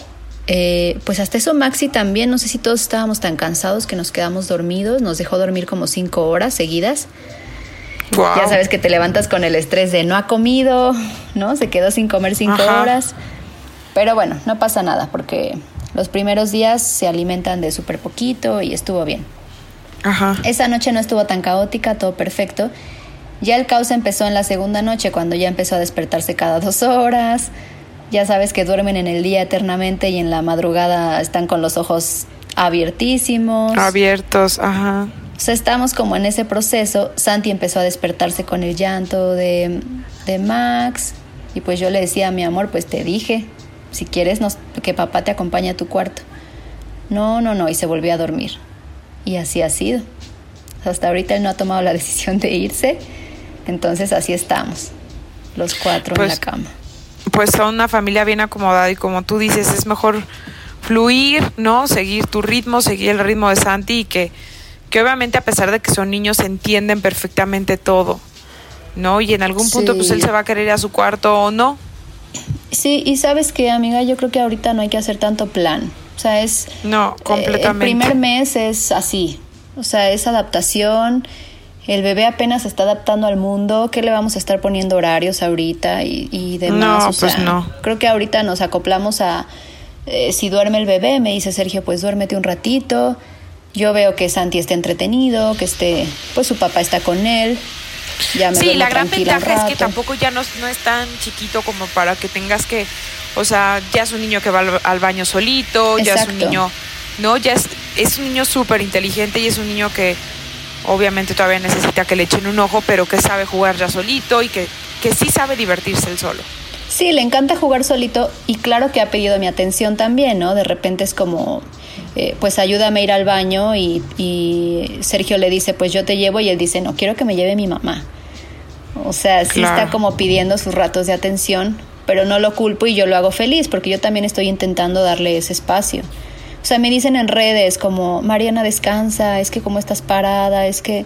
Eh, pues hasta eso Maxi también, no sé si todos estábamos tan cansados que nos quedamos dormidos, nos dejó dormir como cinco horas seguidas. Wow. Ya sabes que te levantas con el estrés de no ha comido, ¿no? Se quedó sin comer cinco Ajá. horas. Pero bueno, no pasa nada porque los primeros días se alimentan de súper poquito y estuvo bien. Ajá. Esa noche no estuvo tan caótica, todo perfecto. Ya el caos empezó en la segunda noche, cuando ya empezó a despertarse cada dos horas. Ya sabes que duermen en el día eternamente y en la madrugada están con los ojos abiertísimos. Abiertos, ajá. O sea, estamos como en ese proceso. Santi empezó a despertarse con el llanto de de Max. Y pues yo le decía, mi amor, pues te dije, si quieres nos, que papá te acompañe a tu cuarto. No, no, no, y se volvió a dormir. Y así ha sido. Hasta ahorita él no ha tomado la (laughs) decisión de irse, entonces así estamos, los cuatro en la Pues, cama. Pues son una familia bien acomodada y como tú dices, es mejor fluir, ¿no? Seguir tu ritmo, seguir el ritmo de Santi y que, que obviamente a pesar de que son niños entienden perfectamente todo, ¿no? Y en algún punto Sí. pues él se va a querer ir a su cuarto o no. Sí, y sabes que, amiga, yo creo que ahorita no hay que hacer tanto plan. O sea, es... No, eh, completamente. El primer mes es así. O sea, es adaptación. El bebé apenas se está adaptando al mundo. ¿Qué le vamos a estar poniendo horarios ahorita y, y demás? No, O sea, pues no. Creo que ahorita nos acoplamos a... eh, si duerme el bebé, me dice Sergio, pues duérmete un ratito. Yo veo que Santi está entretenido, que esté... Pues su papá está con él. Ya me Sí, la gran ventaja es que tampoco ya no, no es tan chiquito como para que tengas que, o sea, ya es un niño que va al, al baño solito, ya es un niño, no, ya es, es un niño súper inteligente y es un niño que obviamente todavía necesita que le echen un ojo, pero que sabe jugar ya solito y que, que sí sabe divertirse él solo. Sí, le encanta jugar solito y claro que ha pedido mi atención también, ¿no? De repente es como, eh, pues ayúdame a ir al baño y, y Sergio le dice, pues yo te llevo y él dice, no, quiero que me lleve mi mamá. O sea, sí Claro. está como pidiendo sus ratos de atención, pero no lo culpo y yo lo hago feliz porque yo también estoy intentando darle ese espacio. O sea, me dicen en redes como, Mariana descansa, es que como estás parada, es que...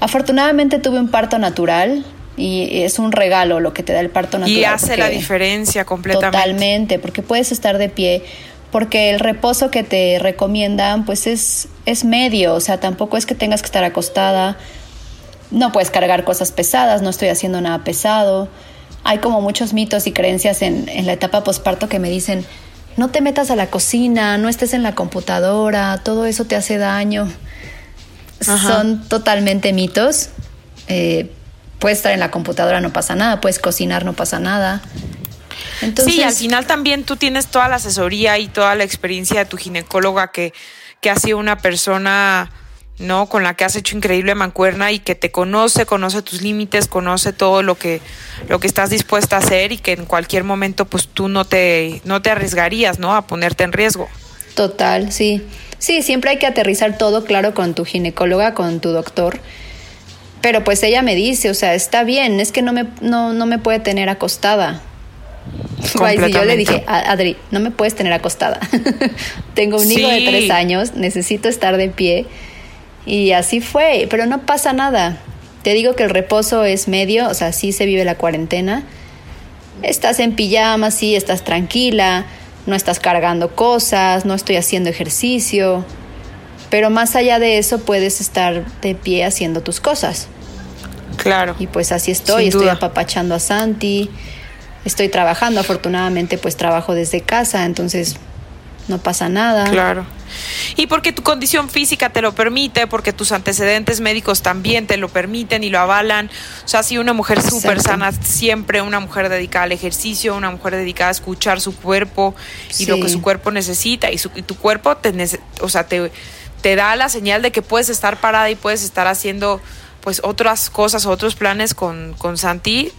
Afortunadamente tuve un parto natural y es un regalo lo que te da el parto natural. y hace la diferencia completamente. Totalmente, porque puedes estar de pie, porque el reposo que te recomiendan pues es, es medio, o sea, tampoco es que tengas que estar acostada, no puedes cargar cosas pesadas, no estoy haciendo nada pesado. Hay como muchos mitos y creencias en, en la etapa posparto que me dicen, no te metas a la cocina, no estés en la computadora, todo eso te hace daño. Ajá. Son totalmente mitos. Eh, puedes estar en la computadora, no pasa nada, puedes cocinar, no pasa nada. Entonces, sí, al final también tú tienes toda la asesoría y toda la experiencia de tu ginecóloga que, que ha sido una persona, ¿no? Con la que has hecho increíble mancuerna y que te conoce, conoce tus límites, conoce todo lo que, lo que estás dispuesta a hacer y que en cualquier momento pues tú no te, no te arriesgarías, ¿no? A ponerte en riesgo. Total, sí. Sí, siempre hay que aterrizar todo, claro, con tu ginecóloga, con tu doctor. Pero pues ella me dice, o sea, está bien, es que no me, no, no me puede tener acostada. (laughs) Si yo le dije, "A- Adri, no me puedes tener acostada. (laughs) Tengo un hijo de tres años, necesito estar de pie. Y así fue, pero no pasa nada. Te digo que el reposo es medio, o sea, sí se vive la cuarentena. Estás en pijama, sí, estás tranquila, no estás cargando cosas, no estoy haciendo ejercicio. Pero más allá de eso puedes estar de pie haciendo tus cosas. Claro. Y pues así estoy, estoy apapachando a Santi, estoy trabajando, afortunadamente pues trabajo desde casa, entonces no pasa nada. Claro. Y porque tu condición física te lo permite, porque tus antecedentes médicos también te lo permiten y lo avalan. O sea, si una mujer súper sana, siempre una mujer dedicada al ejercicio, una mujer dedicada a escuchar su cuerpo y lo que su cuerpo necesita. Y, su- y tu cuerpo te, o sea, te, te da la señal de que puedes estar parada y puedes estar haciendo pues otras cosas, otros planes con, con Santi.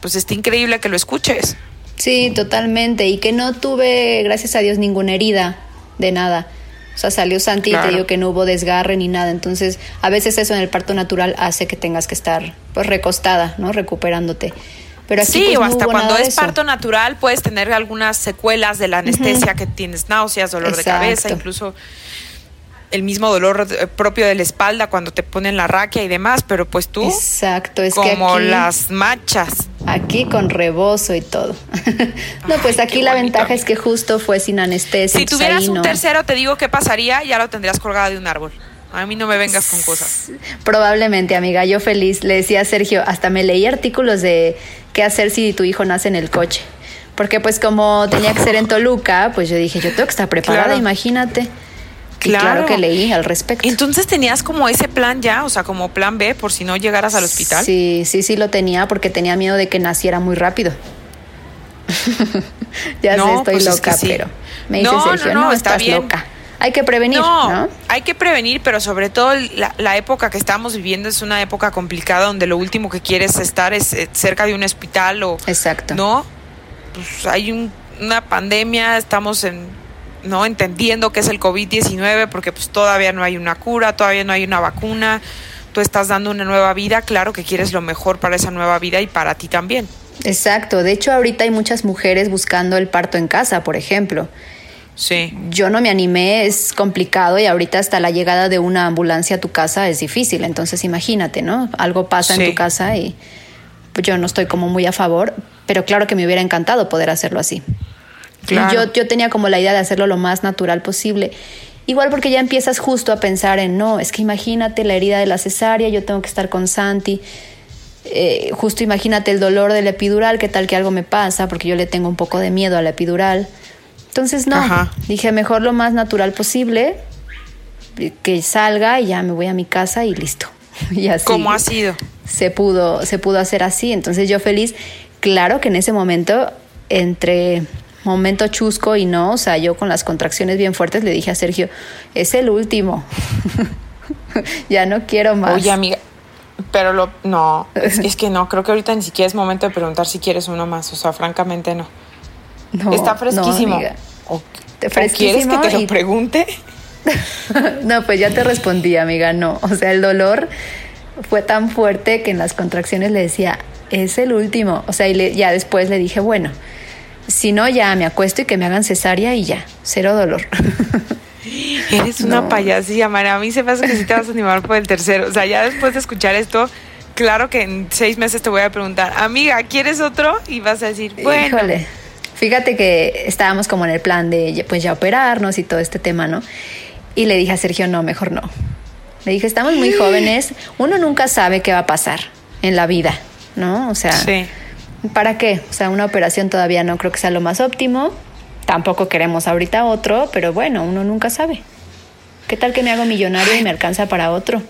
Pues está increíble que lo escuches. Sí, totalmente. Y que no tuve, gracias a Dios, ninguna herida de nada. O sea, salió Santi y te digo que no hubo desgarre ni nada. Entonces, a veces eso en el parto natural hace que tengas que estar pues recostada, ¿no? Recuperándote. Pero aquí sí, pues, o hasta cuando es parto natural puedes tener algunas secuelas de la anestesia que tienes náuseas, dolor de cabeza, incluso el mismo dolor eh, propio de la espalda cuando te ponen la raquia y demás, pero pues tú Exacto, es que como aquí, las machas. aquí con rebozo y todo. (laughs) no, pues Ay, aquí la bonito, ventaja es que justo fue sin anestesia. Si entonces tuvieras ahí un no- tercero, te digo qué pasaría, ya lo tendrías colgado de un árbol. A mí no me vengas con cosas. Probablemente, amiga, yo feliz. Le decía a Sergio, hasta me leí artículos de qué hacer si tu hijo nace en el coche. Porque pues como tenía que ser en Toluca, pues yo dije, yo tengo que estar preparada, Claro. imagínate. Claro Claro. que leí al respecto. Entonces tenías como ese plan ya, o sea, como plan B por si no llegaras al hospital. Sí, sí, sí lo tenía porque tenía miedo de que naciera muy rápido. (laughs) ya sé, estoy pues es loca, que sí. pero me dice No, no, Sergio, no, no, está estás bien. loca. hay que prevenir, ¿no? Hay que prevenir, pero sobre todo la, la, época que estamos viviendo es una época complicada donde lo último que quieres estar es eh, cerca de un hospital o... Exacto. ¿No? Pues hay un, una pandemia, estamos en, ¿no? entendiendo qué es el COVID-19 porque pues todavía no hay una cura, todavía no hay una vacuna, tú estás dando una nueva vida, claro que quieres lo mejor para esa nueva vida y para ti también. Exacto, de hecho ahorita hay muchas mujeres buscando el parto en casa, por ejemplo. Sí. Yo no me animé, es complicado y ahorita hasta la llegada de una ambulancia a tu casa es difícil, entonces imagínate, ¿no? Algo pasa Sí. en tu casa y pues yo no estoy como muy a favor, pero claro que me hubiera encantado poder hacerlo así. Claro. Yo, yo tenía como la idea de hacerlo lo más natural posible. Igual porque ya empiezas justo a pensar en, no, es que imagínate la herida de la cesárea, yo tengo que estar con Santi. Eh, justo imagínate el dolor de la epidural, qué tal que algo me pasa, porque yo le tengo un poco de miedo a la epidural. Entonces, no, Ajá. dije mejor lo más natural posible, que salga y ya me voy a mi casa y listo. (laughs) Y así ¿Cómo ha sido? se pudo, se pudo hacer así. Entonces yo feliz, claro que en ese momento, entre momento chusco y no, o sea, yo con las contracciones bien fuertes le dije a Sergio, es el último. (laughs) ya no quiero más. Oye, amiga, pero lo, no, es, (laughs) es que no, creo que ahorita ni siquiera es momento de preguntar si quieres uno más, o sea, francamente no. No, Está no, fresquísimo. amiga. o, o Fresquísimo quieres que te lo y- pregunte? (laughs) no, pues ya te respondí, amiga, no. O sea, el dolor fue tan fuerte que en las contracciones le decía, es el último. O sea, y le- ya después le dije, bueno, si no, ya me acuesto y que me hagan cesárea y ya, cero dolor. (laughs) Eres una No. payasilla, María. A mí se me hace que sí te vas a animar por el tercero. O sea, ya después de escuchar esto, claro que en seis meses te voy a preguntar, amiga, ¿quieres otro? Y vas a decir, bueno. Híjole. Fíjate que estábamos como en el plan de ya- pues ya operarnos y todo este tema, ¿no? Y le dije a Sergio, no, mejor no. Le dije, estamos muy (gasps) jóvenes, uno nunca sabe qué va a pasar en la vida, ¿no? O sea, Sí. ¿Para qué? O sea, una operación todavía no creo que sea lo más óptimo. Tampoco queremos ahorita otro, pero bueno, uno nunca sabe. ¿Qué tal que me hago millonario y me alcanza para otro?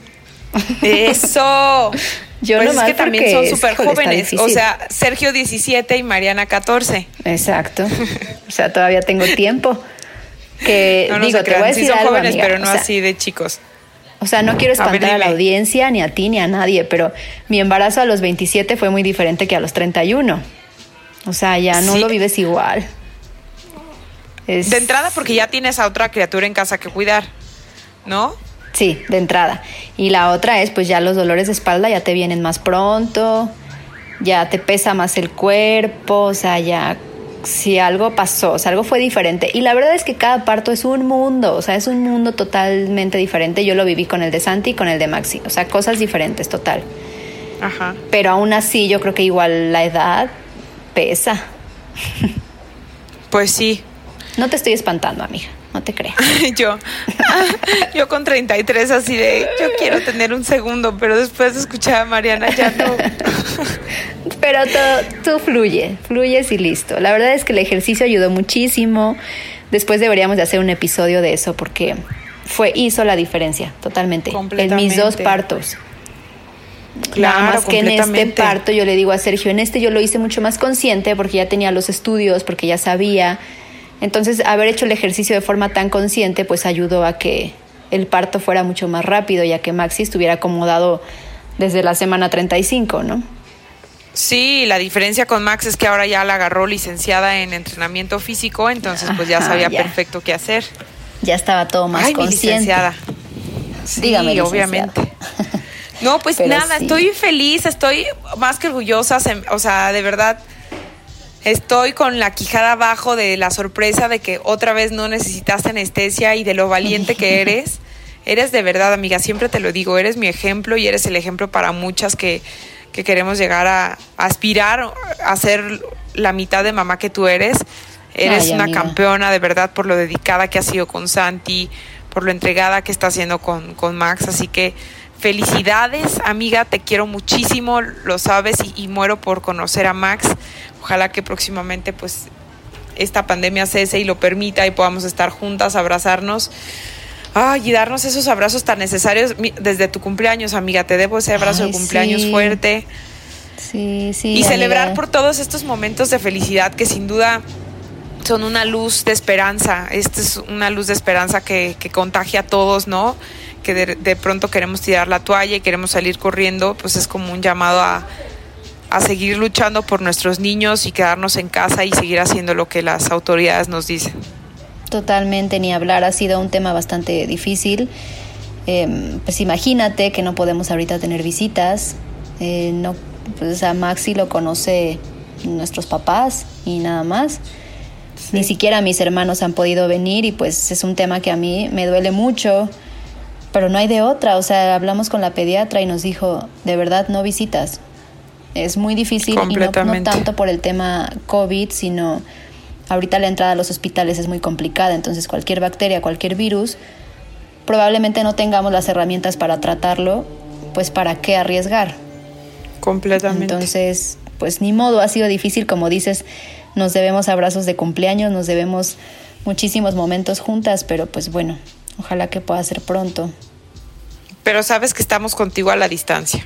Eso. (laughs) Yo pues es que también son súper jóvenes. O sea, Sergio 17 y Mariana 14. Exacto. (laughs) O sea, todavía tengo tiempo. Que No, no digo, te voy a crean. Sí son algo, jóvenes, amiga. pero no o sea, así de chicos. O sea, no quiero A ver, espantar a, la audiencia, ni a ti, ni a nadie, pero mi embarazo a los 27 fue muy diferente que a los 31. O sea, ya no Sí. lo vives igual. Es- De entrada, porque ya tienes a otra criatura en casa que cuidar, ¿no? Sí, de entrada. Y la otra es, pues ya los dolores de espalda ya te vienen más pronto, ya te pesa más el cuerpo, o sea, ya si algo pasó, o sea, algo fue diferente. Y la verdad es que cada parto es un mundo, o sea, es un mundo totalmente diferente. Yo lo viví con el de Santi y con el de Maxi, o sea, cosas diferentes, total. Ajá. Pero aún así, yo creo que igual la edad pesa. Pues sí. No te estoy espantando, amiga, no te creas. (laughs) yo, (laughs) yo con 33 así de, yo quiero tener un segundo, pero después de escuchar a Mariana ya no. (laughs) Pero todo, tú fluye, fluyes y listo. La verdad es que el ejercicio ayudó muchísimo. Después deberíamos de hacer un episodio de eso porque fue hizo la diferencia totalmente en mis dos partos. Claro, Nada más que en este parto yo le digo a Sergio, en este yo lo hice mucho más consciente porque ya tenía los estudios, porque ya sabía. Entonces, haber hecho el ejercicio de forma tan consciente, pues ayudó a que el parto fuera mucho más rápido, ya que Maxi estuviera acomodado desde la semana 35, ¿no? Sí, la diferencia con Max es que ahora ya la agarró licenciada en entrenamiento físico, entonces pues ya sabía ya. perfecto qué hacer. Ya estaba todo más Ay, mi consciente. licenciada. Sí, Dígame, licenciada. obviamente. (laughs) No, pues Pero nada, sí. estoy feliz, estoy más que orgullosa, o sea, de verdad, estoy con la quijada abajo de la sorpresa de que otra vez no necesitaste anestesia y de lo valiente que (laughs) eres. Eres de verdad, amiga, siempre te lo digo, eres mi ejemplo y eres el ejemplo para muchas que, que queremos llegar a, aspirar a ser la mitad de mamá que tú eres. Eres Ay, una amiga. campeona, de verdad, por lo dedicada que has sido con Santi, por lo entregada que está haciendo con, con Max. Así que felicidades, amiga, te quiero muchísimo, lo sabes, y, y muero por conocer a Max. Ojalá que próximamente, pues, esta pandemia cese y lo permita y podamos estar juntas, abrazarnos. Ay, y darnos esos abrazos tan necesarios desde tu cumpleaños, amiga. Te debo ese abrazo Ay, de cumpleaños sí. fuerte Sí, sí. y celebrar por todos estos momentos de felicidad que sin duda son una luz de esperanza. Esta es una luz de esperanza que, que contagia a todos, ¿no? Que de, de, pronto queremos tirar la toalla y queremos salir corriendo, pues es como un llamado a, a seguir luchando por nuestros niños y quedarnos en casa y seguir haciendo lo que las autoridades nos dicen. Totalmente, ni hablar, ha sido un tema bastante difícil. Eh, pues imagínate que no podemos ahorita tener visitas, eh, no, pues a Maxi lo conoce nuestros papás y nada más. Sí. Ni siquiera mis hermanos han podido venir y pues es un tema que a mí me duele mucho, pero no hay de otra. O sea, hablamos con la pediatra y nos dijo, de verdad no visitas. Es muy difícil y no, no tanto por el tema COVID, sino ahorita la entrada a los hospitales es muy complicada, entonces cualquier bacteria, cualquier virus, probablemente no tengamos las herramientas para tratarlo, pues para qué arriesgar. Completamente. Entonces, pues ni modo, ha sido difícil, como dices, nos debemos abrazos de cumpleaños, nos debemos muchísimos momentos juntas, pero pues bueno, ojalá que pueda ser pronto. Pero sabes que estamos contigo a la distancia.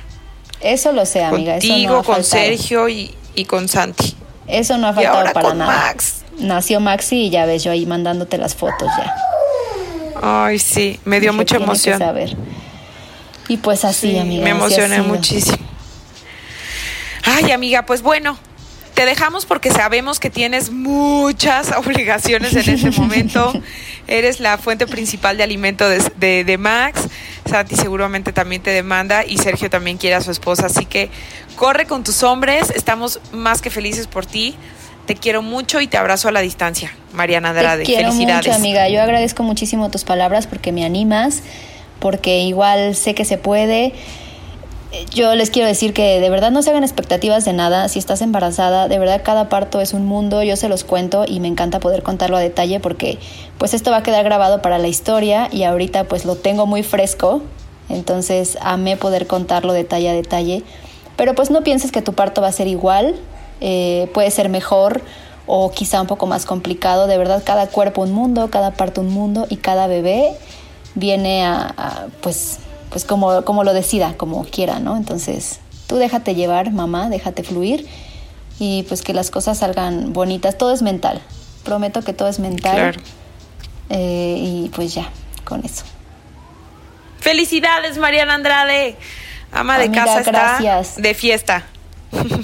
Eso lo sé, amiga. Contigo, Eso no ha con. Sergio y, y, con Santi. Eso no ha y faltado ahora para con nada. Max. Nació Maxi y ya ves yo ahí mandándote las fotos ya. Ay, sí, me dio Dije, mucha tiene que emoción. saber. Y pues así, Sí, amiga. me emocioné muchísimo. Ay, amiga, pues bueno, te dejamos porque sabemos que tienes muchas (laughs) obligaciones en este momento. (laughs) Eres la fuente principal de alimento de, de, de, Max. Santi seguramente también te demanda y Sergio también quiere a su esposa. Así que corre con tus hombres. Estamos más que felices por ti. Te quiero mucho y te abrazo a la distancia, Mariana Andrade. Te quiero Felicidades. mucho, amiga. Yo agradezco muchísimo tus palabras porque me animas, porque igual sé que se puede. Yo les quiero decir que de verdad no se hagan expectativas de nada. Si estás embarazada, de verdad cada parto es un mundo. Yo se los cuento y me encanta poder contarlo a detalle porque pues esto va a quedar grabado para la historia y ahorita pues lo tengo muy fresco. Entonces amé poder contarlo detalle a detalle. Pero pues no pienses que tu parto va a ser igual. Eh, puede ser mejor o quizá un poco más complicado. De verdad, cada cuerpo un mundo, cada parto un mundo y cada bebé viene a, a pues, pues como, como lo decida, como quiera, ¿no? Entonces, tú déjate llevar, mamá, déjate fluir y pues que las cosas salgan bonitas. Todo es mental. Prometo que todo es mental. Claro. Eh, y pues ya, con eso. Felicidades, Mariana Andrade. Ama de casa está gracias. de fiesta.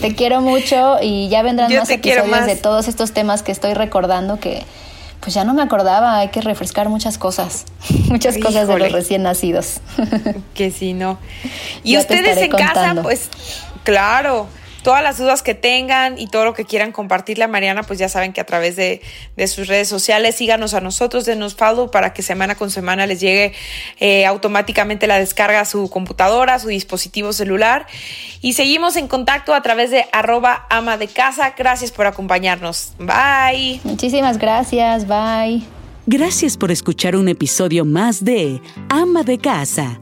Te quiero mucho y ya vendrán Yo más episodios más. de todos estos temas que estoy recordando que pues ya no me acordaba, hay que refrescar muchas cosas, (laughs) muchas cosas de los recién nacidos. Que si no. (laughs) Y Ya ustedes en casa, pues, claro, todas las dudas que tengan y todo lo que quieran compartirle a Mariana, pues ya saben que a través de, de sus redes sociales, síganos a nosotros, denos follow para que semana con semana les llegue eh, automáticamente la descarga a su computadora, a su dispositivo celular. Y seguimos en contacto a través de arroba ama de casa. Gracias por acompañarnos. Bye. Muchísimas gracias, bye. Gracias por escuchar un episodio más de Ama de Casa,